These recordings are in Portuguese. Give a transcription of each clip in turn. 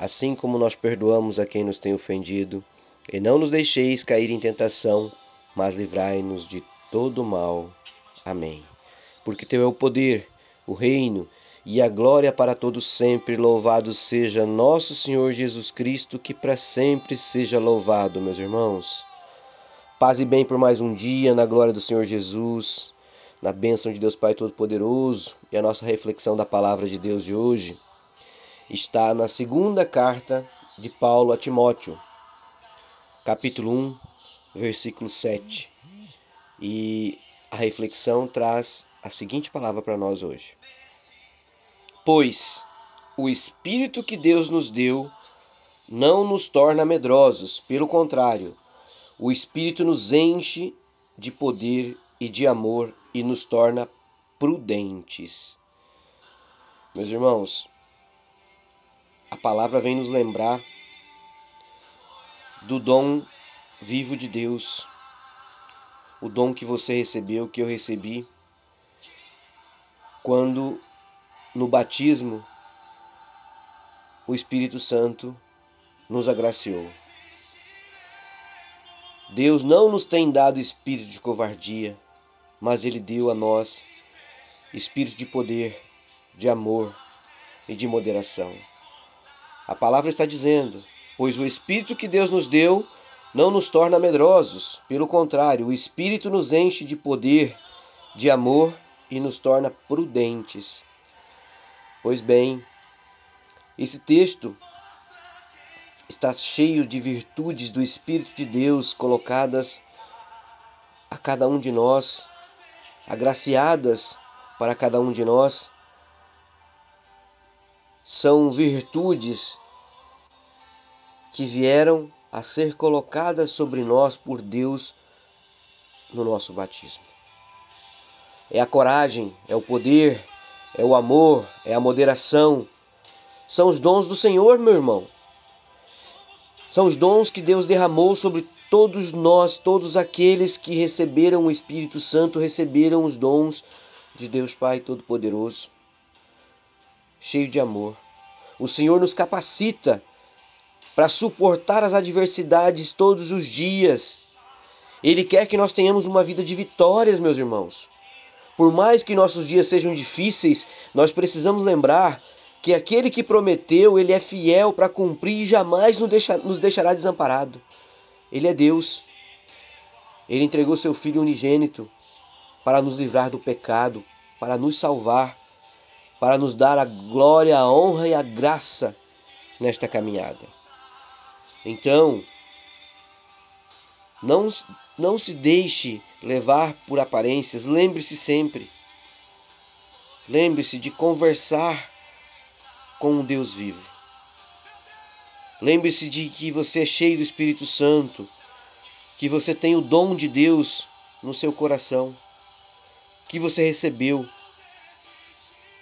assim como nós perdoamos a quem nos tem ofendido, e não nos deixeis cair em tentação, mas livrai-nos de todo mal. Amém. Porque teu é o poder, o reino e a glória para todos sempre. Louvado seja nosso Senhor Jesus Cristo, que para sempre seja louvado, meus irmãos. Paz e bem por mais um dia, na glória do Senhor Jesus, na bênção de Deus Pai Todo-Poderoso e a nossa reflexão da palavra de Deus de hoje está na segunda carta de Paulo a Timóteo, capítulo 1, versículo 7. E a reflexão traz a seguinte palavra para nós hoje: Pois o Espírito que Deus nos deu não nos torna medrosos, pelo contrário, o Espírito nos enche de poder e de amor e nos torna prudentes. Meus irmãos, palavra vem nos lembrar do dom vivo de Deus, o dom que você recebeu, que eu recebi, quando no batismo o Espírito Santo nos agraciou. Deus não nos tem dado espírito de covardia, mas Ele deu a nós espírito de poder, de amor e de moderação. A palavra está dizendo: Pois o Espírito que Deus nos deu não nos torna medrosos, pelo contrário, o Espírito nos enche de poder, de amor e nos torna prudentes. Pois bem, esse texto está cheio de virtudes do Espírito de Deus colocadas a cada um de nós, agraciadas para cada um de nós. São virtudes que vieram a ser colocadas sobre nós por Deus no nosso batismo. É a coragem, é o poder, é o amor, é a moderação. São os dons do Senhor, meu irmão. São os dons que Deus derramou sobre todos nós, todos aqueles que receberam o Espírito Santo, receberam os dons de Deus Pai Todo-Poderoso, cheio de amor. O Senhor nos capacita para suportar as adversidades todos os dias. Ele quer que nós tenhamos uma vida de vitórias, meus irmãos. Por mais que nossos dias sejam difíceis, nós precisamos lembrar que aquele que prometeu, ele é fiel para cumprir e jamais nos deixará desamparado. Ele é Deus. Ele entregou seu Filho unigênito para nos livrar do pecado, para nos salvar, para nos dar a glória, a honra e a graça nesta caminhada. Então, não, não se deixe levar por aparências, lembre-se sempre. Lembre-se de conversar com um Deus vivo. Lembre-se de que você é cheio do Espírito Santo, que você tem o dom de Deus no seu coração, que você recebeu,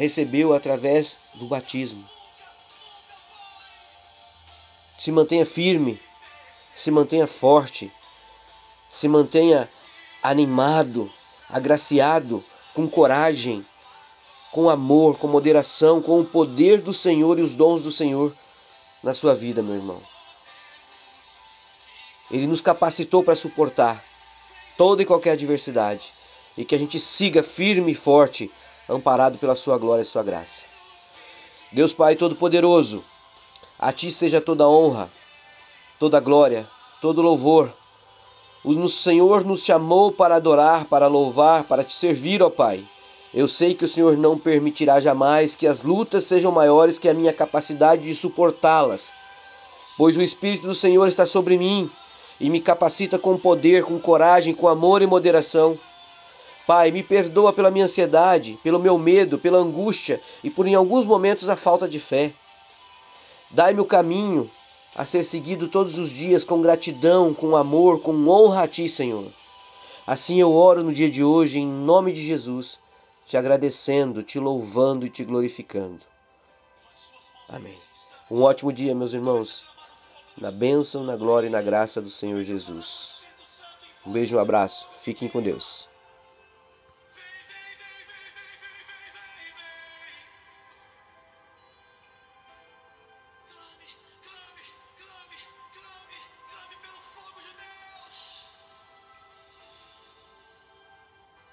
recebeu através do batismo. Se mantenha firme, se mantenha forte, se mantenha animado, agraciado, com coragem, com amor, com moderação, com o poder do Senhor e os dons do Senhor na sua vida, meu irmão. Ele nos capacitou para suportar toda e qualquer adversidade e que a gente siga firme e forte, amparado pela sua glória e sua graça. Deus Pai Todo-Poderoso, a ti seja toda honra, toda glória, todo louvor. O Senhor nos chamou para adorar, para louvar, para te servir, ó Pai. Eu sei que o Senhor não permitirá jamais que as lutas sejam maiores que a minha capacidade de suportá-las, pois o Espírito do Senhor está sobre mim e me capacita com poder, com coragem, com amor e moderação. Pai, me perdoa pela minha ansiedade, pelo meu medo, pela angústia e por em alguns momentos a falta de fé. Dai-me o caminho a ser seguido todos os dias com gratidão, com amor, com honra a Ti, Senhor. Assim eu oro no dia de hoje, em nome de Jesus, te agradecendo, te louvando e te glorificando. Amém. Um ótimo dia, meus irmãos, na bênção, na glória e na graça do Senhor Jesus. Um beijo, um abraço, fiquem com Deus.